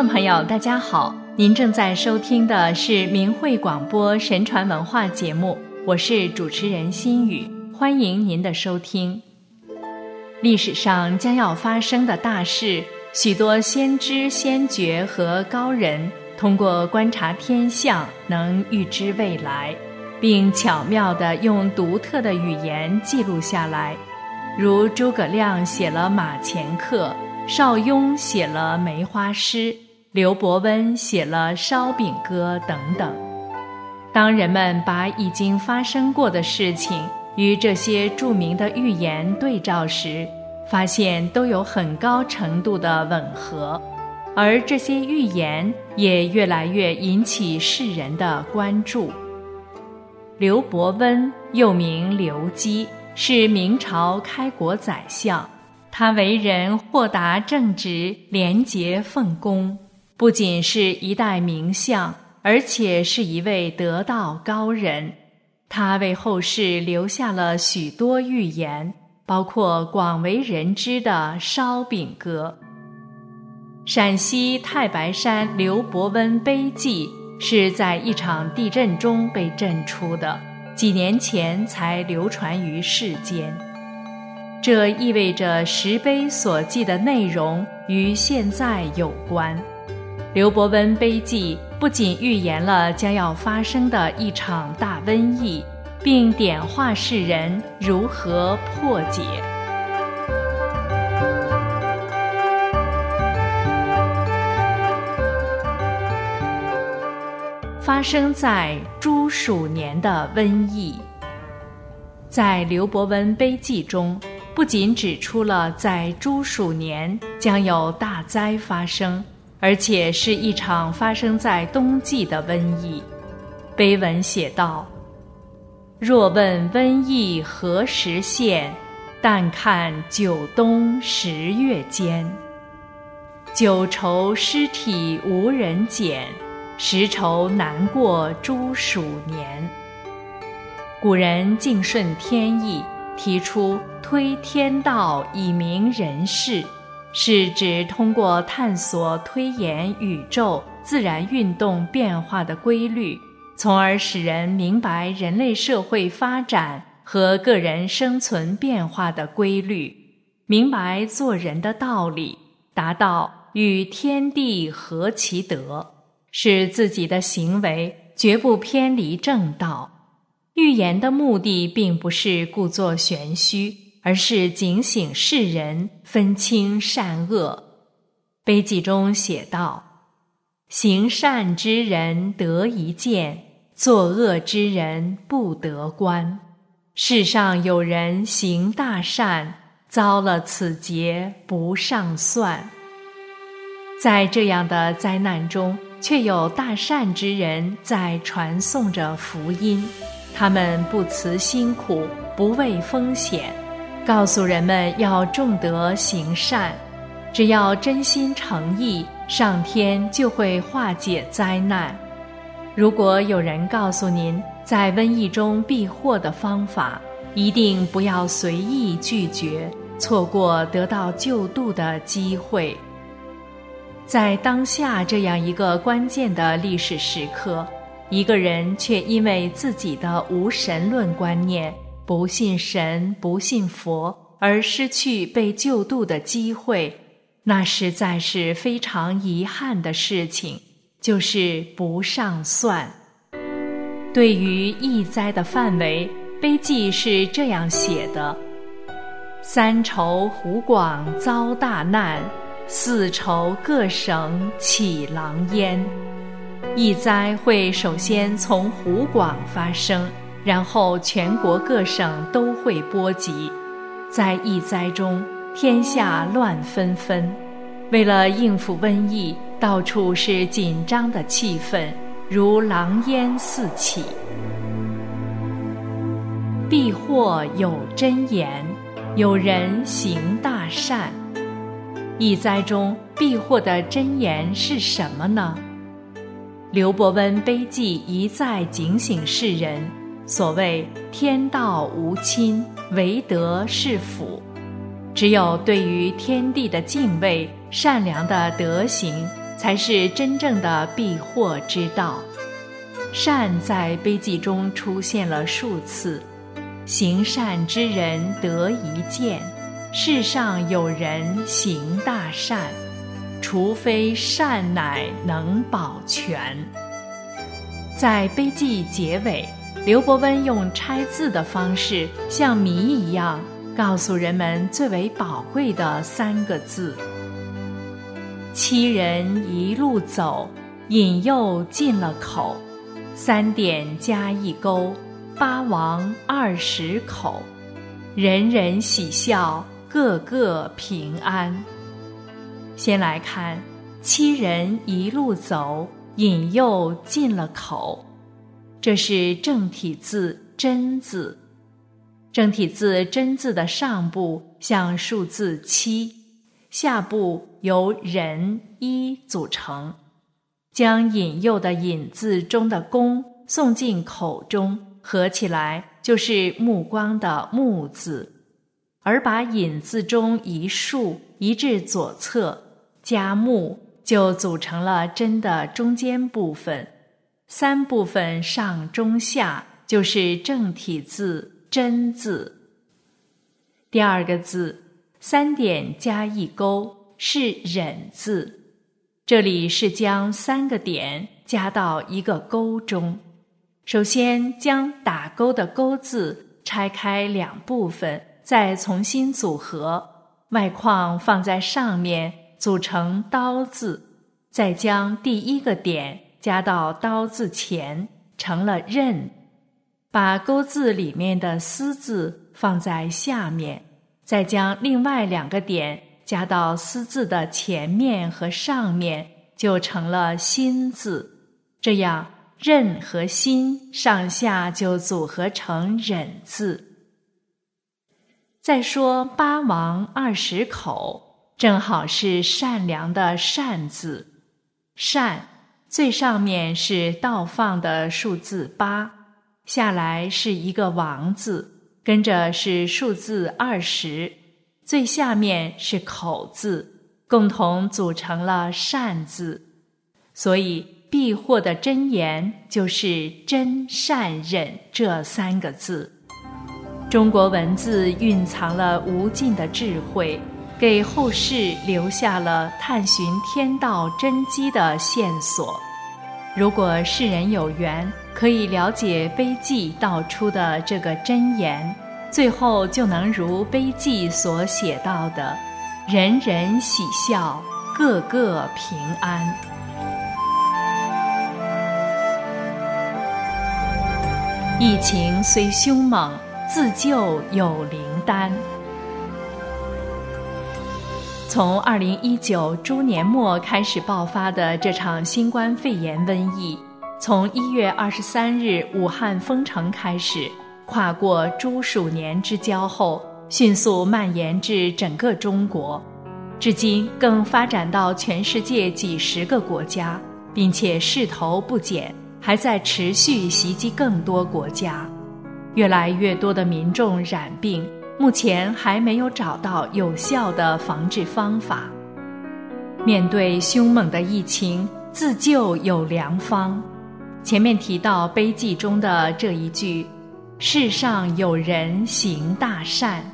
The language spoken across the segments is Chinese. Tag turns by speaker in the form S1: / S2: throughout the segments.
S1: 众朋友，大家好，您正在收听的是明慧广播神传文化节目，我是主持人心雨，欢迎您的收听。历史上将要发生的大事，许多先知先觉和高人通过观察天象，能预知未来，并巧妙地用独特的语言记录下来，如诸葛亮写了《马前课》。邵雍写了《梅花诗》，刘伯温写了《烧饼歌》等等。当人们把已经发生过的事情与这些著名的预言对照时，发现都有很高程度的吻合，而这些预言也越来越引起世人的关注。刘伯温又名刘基，是明朝开国宰相。他为人豁达正直、廉洁奉公，不仅是一代名相，而且是一位得道高人。他为后世留下了许多寓言，包括广为人知的《烧饼歌》。陕西太白山刘伯温碑记是在一场地震中被震出的，几年前才流传于世间。这意味着石碑所记的内容与现在有关。刘伯温碑记不仅预言了将要发生的一场大瘟疫，并点化世人如何破解。发生在猪鼠年的瘟疫，在刘伯温碑记中。不仅指出了在猪鼠年将有大灾发生，而且是一场发生在冬季的瘟疫。碑文写道：“若问瘟疫何时现，但看九冬十月间。九愁尸体无人捡，十愁难过猪鼠年。”古人敬顺天意。提出推天道以明人事，是指通过探索推演宇宙自然运动变化的规律，从而使人明白人类社会发展和个人生存变化的规律，明白做人的道理，达到与天地合其德，使自己的行为绝不偏离正道。预言的目的并不是故作玄虚，而是警醒世人分清善恶。碑记中写道：“行善之人得一见，作恶之人不得观。世上有人行大善，遭了此劫不上算。”在这样的灾难中，却有大善之人在传颂着福音。他们不辞辛苦，不畏风险，告诉人们要重德行善，只要真心诚意，上天就会化解灾难。如果有人告诉您在瘟疫中避祸的方法，一定不要随意拒绝，错过得到救度的机会。在当下这样一个关键的历史时刻。一个人却因为自己的无神论观念，不信神、不信佛，而失去被救度的机会，那实在是非常遗憾的事情，就是不上算。对于疫灾的范围，碑记是这样写的：三愁湖广遭大难，四愁各省起狼烟。疫灾会首先从湖广发生，然后全国各省都会波及。在疫灾中，天下乱纷纷，为了应付瘟疫，到处是紧张的气氛，如狼烟四起。避祸有真言，有人行大善。疫灾中避祸的真言是什么呢？刘伯温碑记一再警醒世人：所谓天道无亲，唯德是辅。只有对于天地的敬畏、善良的德行，才是真正的避祸之道。善在碑记中出现了数次，行善之人得一见，世上有人行大善，除非善乃能保全。在碑记结尾，刘伯温用拆字的方式，像谜一样，告诉人们最为宝贵的三个字：七人一路走，引诱进了口。三点加一勾，八王二十口，人人喜笑，个个平安。先来看七人一路走，引诱进了口，这是正体字真字。正体字真字的上部像数字七，下部由人一组成。将引诱的引字中的弓送进口中，合起来就是目光的目字；而把引字中一竖移至左侧，加目，就组成了真的中间部分。三部分上中下就是正体字真字。第二个字三点加一勾是忍字。这里是将三个点加到一个勾中，首先将打勾的勾字拆开两部分，再重新组合，外框放在上面组成刀字，再将第一个点加到刀字前，成了刃，把勾字里面的丝字放在下面，再将另外两个点。加到“思”字的前面和上面，就成了“心”字。这样“刃”和“心”上下就组合成“忍”字。再说“八王二十口”，正好是善良的“善”字。善最上面是倒放的数字八，下来是一个王字，跟着是数字二十。最下面是口字，共同组成了善字，所以避祸的真言就是真善忍这三个字。中国文字蕴藏了无尽的智慧，给后世留下了探寻天道真机的线索。如果世人有缘，可以了解碑记道出的这个真言。最后就能如碑记所写到的，人人喜笑，个个平安。疫情虽凶猛，自救有灵丹。从二零一九猪年末开始爆发的这场新冠肺炎瘟疫，从一月二十三日武汉封城开始。跨过猪鼠年之交后，迅速蔓延至整个中国，至今更发展到全世界几十个国家，并且势头不减，还在持续袭击更多国家。越来越多的民众染病，目前还没有找到有效的防治方法。面对凶猛的疫情，自救有良方。前面提到碑记中的这一句。世上有人行大善。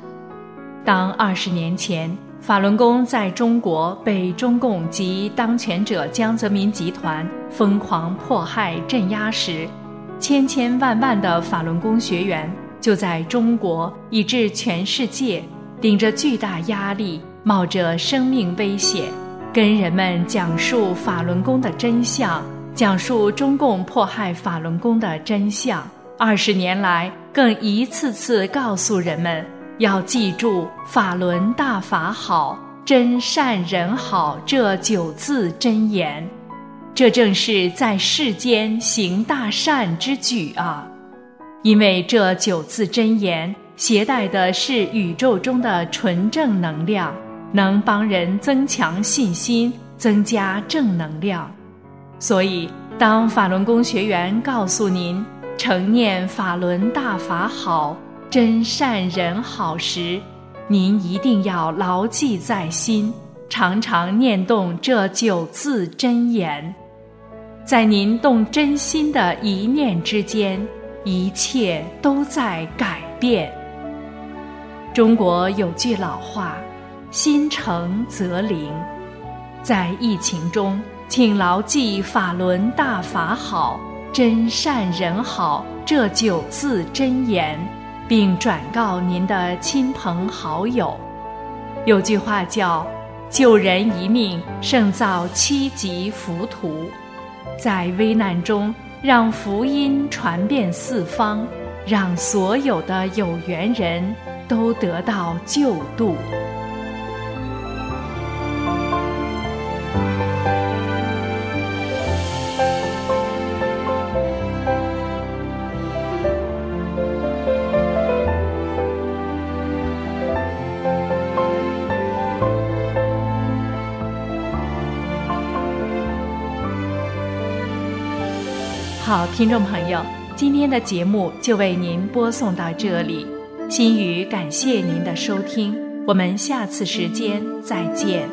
S1: 当二十年前法轮功在中国被中共及当权者江泽民集团疯狂迫害镇压时，千千万万的法轮功学员就在中国以至全世界，顶着巨大压力，冒着生命危险，跟人们讲述法轮功的真相，讲述中共迫害法轮功的真相。二十年来，更一次次告诉人们要记住“法轮大法好，真善人好”这九字真言。这正是在世间行大善之举啊！因为这九字真言携带的是宇宙中的纯正能量，能帮人增强信心，增加正能量。所以，当法轮功学员告诉您。成念法轮大法好，真善人好时，您一定要牢记在心，常常念动这九字真言，在您动真心的一念之间，一切都在改变。中国有句老话：“心诚则灵。”在疫情中，请牢记法轮大法好，真善人好这九字真言，并转告您的亲朋好友。有句话叫。救人一命胜造七级浮屠，在危难中让福音传遍四方，让所有的有缘人都得到救度。好，听众朋友，今天的节目就为您播送到这里。心语感谢您的收听，我们下次时间再见。